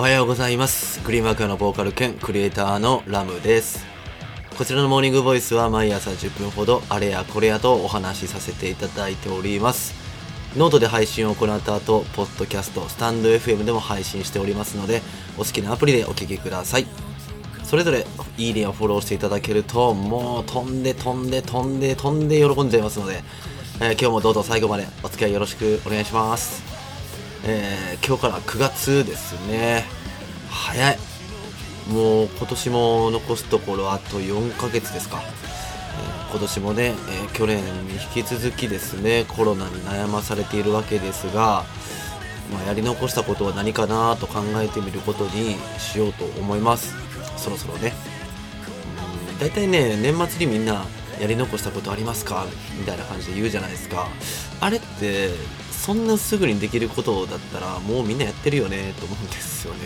おはようございますグリームワークのボーカル兼クリエイターのラムですこちらのモーニングボイスは毎朝10分ほどあれやこれやとお話しさせていただいておりますノートで配信を行った後、ポッドキャスト、スタンド FM でも配信しておりますので、お好きなアプリでお聴きください。それぞれ、いいねをフォローしていただけると、もう飛んで飛んで飛んで飛んで喜んじゃいますので、えー、今日もどうぞ最後までお付き合いよろしくお願いします。えー、今日から9月ですね。早い。もう今年も残すところあと4ヶ月ですかえ。今年もね、えー、去年に引き続きですねコロナに悩まされているわけですが、まあ、やり残したことは何かなと考えてみることにしようと思いますそろそろねうん大体ね年末にみんなやり残したことありますか？みたいな感じで言うじゃないですか。あれってそんなすぐにできることだったらもうみんなやってるよね？と思うんですよね、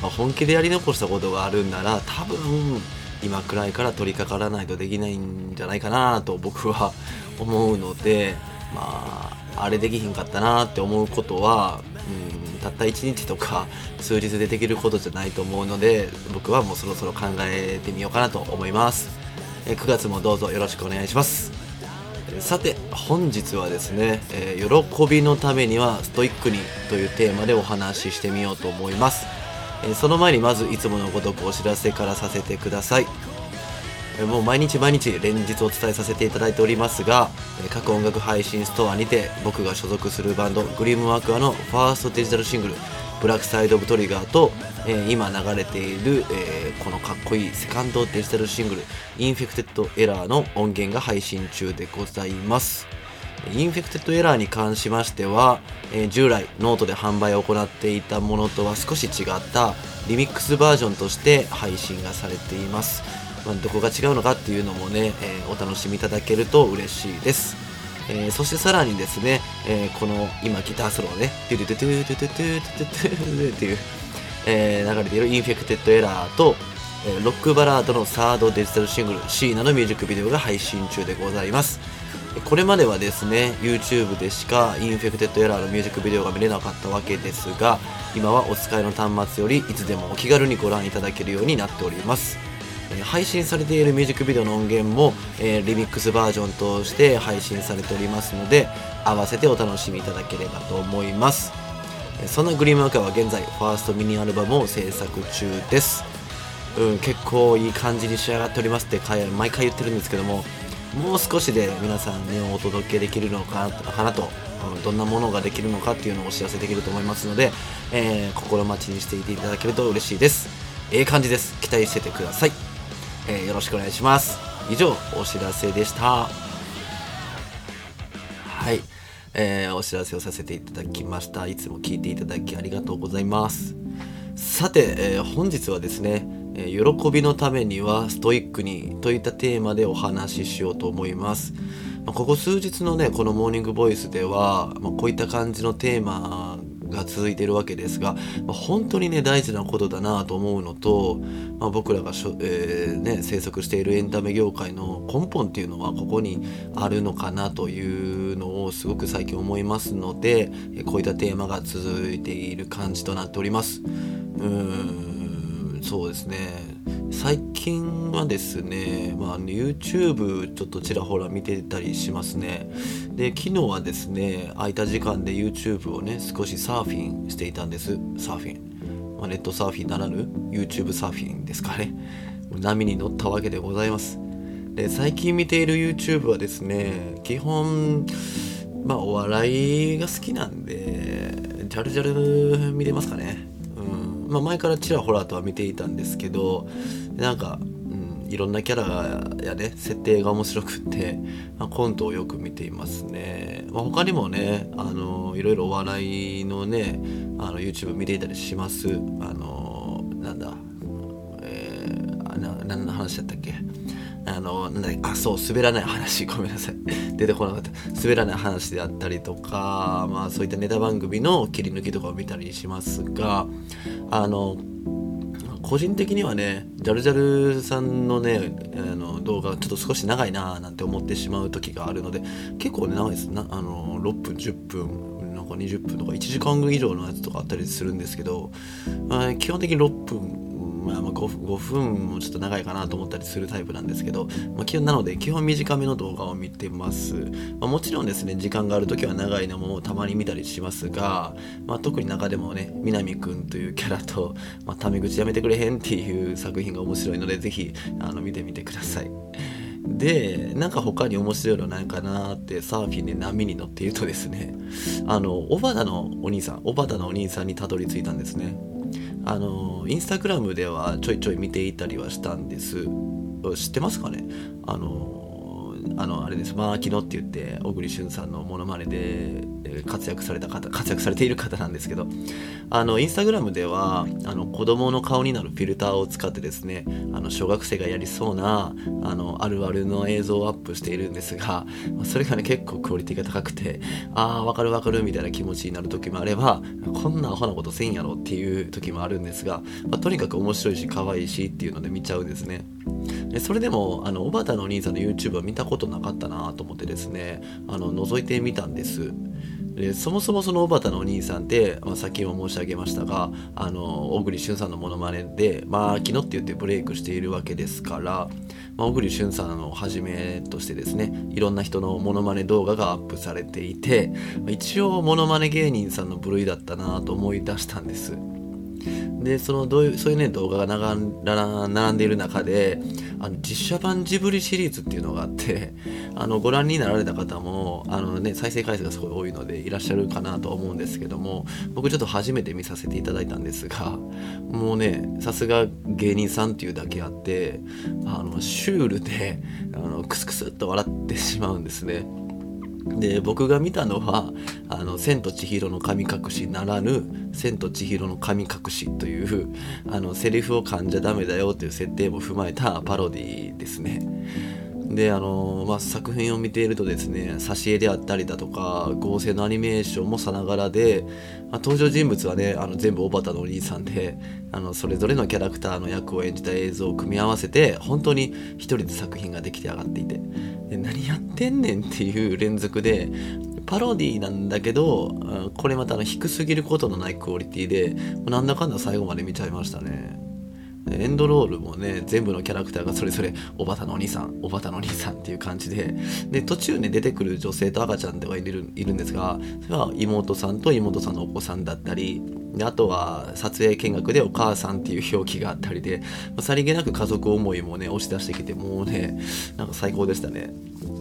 まあ、本気でやり残したことがあるんなら多分今くらいから取り掛からないとできないんじゃないかなと僕は 思うのでまああれできひんかったなって思うことは、うん、たった1日とか数日でできることじゃないと思うので僕はもうそろそろ考えてみようかなと思います。9月もどうぞよろしくお願いします。さて本日はですね、え、喜びのためにはストイックにというテーマでお話ししてみようと思います。えその前にまずいつものごとくお知らせからさせてください。もう毎日毎日連日お伝えさせていただいておりますが各音楽配信ストアにて僕が所属するバンドグリームワークアのファーストデジタルシングル「 Black Side of Trigger と」え今流れている、えこのかっこいいセカンドデジタルシングル「インフェクテッド・エラー」の音源が配信中でございます。Infected Error に関しましては、えー、従来ノートで販売を行っていたものとは少し違ったリミックスバージョンとして配信がされています、まあ、どこが違うのかっていうのもね、えー、お楽しみいただけると嬉しいです。えー、そしてさらにですね、えー、この今ギターソロをね、トゥルトゥトゥトゥトゥトゥトゥトゥトゥっていう、えー、流れている Infected Error と、え、ロックバラードのサードデジタルシングルシーナのミュージックビデオが配信中でございます。これまではですね YouTube でしか Infected Error のミュージックビデオが見れなかったわけですが今はお使いの端末よりいつでもお気軽にご覧いただけるようになっております配信されているミュージックビデオの音源も、えー、リミックスバージョンとして配信されておりますので合わせてお楽しみいただければと思います。そんなグリームワーカーは現在ファーストミニアルバムを制作中です。うん、結構いい感じに仕上がっておりますって毎回言ってるんですけどももう少しで皆さんにお届けできるのかなとどんなものができるのかっていうのをお知らせできると思いますので、えー、心待ちにしていていただけると嬉しいです。ええ感じです。期待しててください、えー、よろしくお願いします。以上お知らせでした。はい。えー、お知らせをさせていただきました。いつも聞いていただきありがとうございます。さて、えー、本日はですねえ喜びのためにはストイックにといったテーマでお話ししようと思います。まここ数日のね、このモーニングボイスでは、まこういった感じのテーマが続いてるわけですが、ま本当にね、大事なことだなと思うのと、まあ、僕らがしょ、えー、ね、生息しているエンタメ業界の根本っていうのはここにあるのかなというのをすごく最近思いますので、こういったテーマが続いている感じとなっております。うーんそうですね最近はですね、まあ、YouTube ちょっとちらほら見てたりしますね。で昨日はですね空いた時間で YouTube をね少しサーフィンしていたんです。サーフィン、まあ、ネットサーフィンならぬ YouTube サーフィンですかね。波に乗ったわけでございます。で最近見ている YouTube はですね基本まあお笑いが好きなんでジャルジャル見れますかね。まあ、前からちらほらとは見ていたんですけどなんか、うん、いろんなキャラやね設定が面白くて、まあ、コントをよく見ていますね、まあ、他にもねあのいろいろお笑いのねあの YouTube 見ていたりします。あのなんだえー、な何の話だったっけ？あの、なんだあ、そう、滑らない話、ごめんなさい。出てこなかった。滑らない話であったりとか、まあそういったネタ番組の切り抜きとかを見たりしますが、あの、個人的にはね、ジャルジャルさんのね、あの動画、ちょっと少し長いなーなんて思ってしまう時があるので、結構ね、長いです。なあの、6分、10分なんか20分とか1時間以上のやつとかあったりするんですけど、まあ、基本的に6分まあ、ま 5, 5, 分もちょっと長いかなと思ったりするタイプなんですけど、まあ、基本なので基本短めの動画を見てます、まあ、もちろんですね時間がある時は長いのもたまに見たりしますが、まあ、特に中でもね南くんというキャラと、ま、タメ口やめてくれへんっていう作品が面白いのでぜひあの見てみてください。でなんか他に面白いのないかなってサーフィンで波に乗っているとですねあの小畑のお兄さん小畑のお兄さんにたどり着いたんですね。あのインスタグラムではちょいちょい見ていたりはしたんです。知ってますかね？あのあのあれです。マーキノって言って小栗旬さんのモノマネで活躍された方活躍されている方なんですけどあのインスタグラムではあの子供の顔になるフィルターを使ってですねあの小学生がやりそうなあのあるあるの映像をアップしているんですがそれがね結構クオリティが高くてああわかるわかるみたいな気持ちになる時もあればこんなアホなことせんやろっていう時もあるんですが、まあ、とにかく面白いし可愛いしっていうので見ちゃうんですね。それでもあの小畑のお兄さんの YouTube は見たことなかったなと思ってですねあの覗いてみたんです。でそもそもその小畑のお兄さんって、まあ、さっきも申し上げましたがあの小栗旬さんのモノマネでまあ昨日って言ってブレイクしているわけですから、まあ、小栗旬さんをはじめとしてですねいろんな人のモノマネ動画がアップされていて一応モノマネ芸人さんの部類だったなと思い出したんです。でそのどういうそういうね動画が並んでいる中であの実写版ジブリシリーズっていうのがあって あのご覧になられた方もあの、ね、再生回数がすごい多いのでいらっしゃるかなと思うんですけども僕ちょっと初めて見させていただいたんですがもうねさすが芸人さんっていうだけあってあのシュールであのクスクスっと笑ってしまうんですね。で僕が見たのは「あの千と千尋の神隠し」ならぬ「千と千尋の神隠し」というあのセリフを噛んじゃダメだよという設定も踏まえたパロディですね。であのまあ、作品を見ているとですね挿絵であったりだとか合成のアニメーションもさながらで、まあ、登場人物はねあの全部小畑のお兄さんであのそれぞれのキャラクターの役を演じた映像を組み合わせて本当に一人で作品ができて上がっていてで何やってんねんっていう連続でパロディなんだけどこれまたあの低すぎることのないクオリティでなんだかんだ最後まで見ちゃいましたね。エンドロールもね全部のキャラクターがそれぞれおばたのお兄さんおばたのお兄さんっていう感じでで途中ね出てくる女性と赤ちゃんではいるいるんですがそれは妹さんと妹さんのお子さんだったりであとは撮影見学でお母さんっていう表記があったりでさりげなく家族思いもね押し出してきてもうねなんか最高でしたね。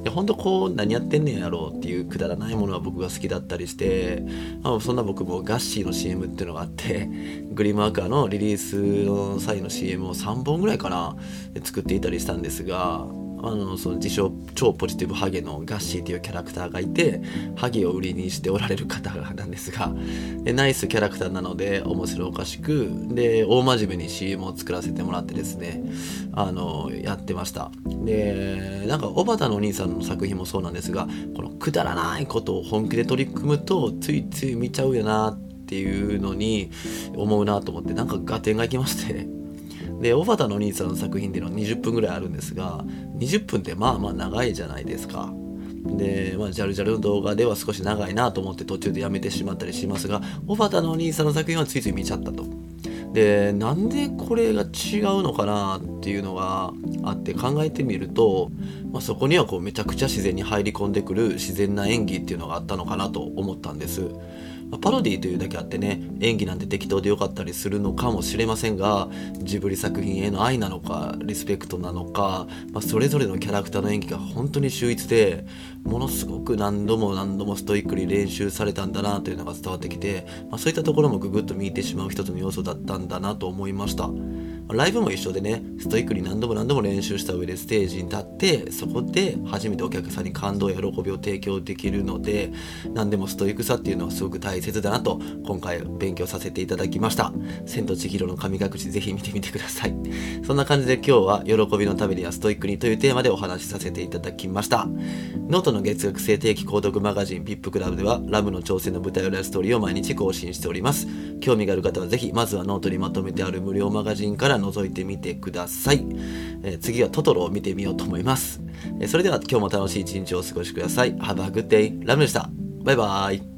で本当こう何やってんねんやろうっていうくだらないものは僕が好きだったりして、まあ、そんな僕もガッシーの CM っていうのがあって グリーンマーカーのリリースの際の CM を3本ぐらいかな作っていたりしたんですがあのその自称超ポジティブハゲのガッシーというキャラクターがいてハゲを売りにしておられる方なんですが でナイスキャラクターなので面白おかしくで大真面目に CM を作らせてもらってですねあのやってました。でなんか小畑のお兄さんの作品もそうなんですがこのくだらないことを本気で取り組むとついつい見ちゃうよなっていうのに思うなと思ってなんか合点がいきまして。で小畑の兄さんの作品っていうのは20分ぐらいあるんですが20分ってまあまあ長いじゃないですか。で、まあ、ジャルジャルの動画では少し長いなと思って途中でやめてしまったりしますが小畑のお兄さんの作品はついつい見ちゃったと。でなんでこれが違うのかなっていうのがあって考えてみると、まあ、そこにはこうめちゃくちゃ自然に入り込んでくる自然な演技っていうのがあったのかなと思ったんです。まあ、パロディというだけあってね演技なんて適当でよかったりするのかもしれませんがジブリ作品への愛なのかリスペクトなのか、まあ、それぞれのキャラクターの演技が本当に秀逸でものすごく何度も何度もストイックに練習されたんだなというのが伝わってきて、まあ、そういったところもググッと見えてしまう一つの要素だったんだなと思いました。ライブも一緒でねストイックに何度も何度も練習した上でステージに立ってそこで初めてお客さんに感動や喜びを提供できるので何でもストイックさっていうのはすごく大切だなと今回勉強させていただきました「千と千尋の神隠し」ぜひ見てみてください。そんな感じで今日は喜びのためにはストイックにというテーマでお話しさせていただきました。ノートの月額制定期購読マガジン PIP クラブではラムの挑戦の舞台裏ストーリーを毎日更新しております。興味がある方はぜひまずはノートにまとめてある無料マガジンから覗いてみてください、えー、次はトトロを見てみようと思います、えー、それでは今日も楽しい一日をお過ごしください。Have a good day ラムでした。バイバーイ。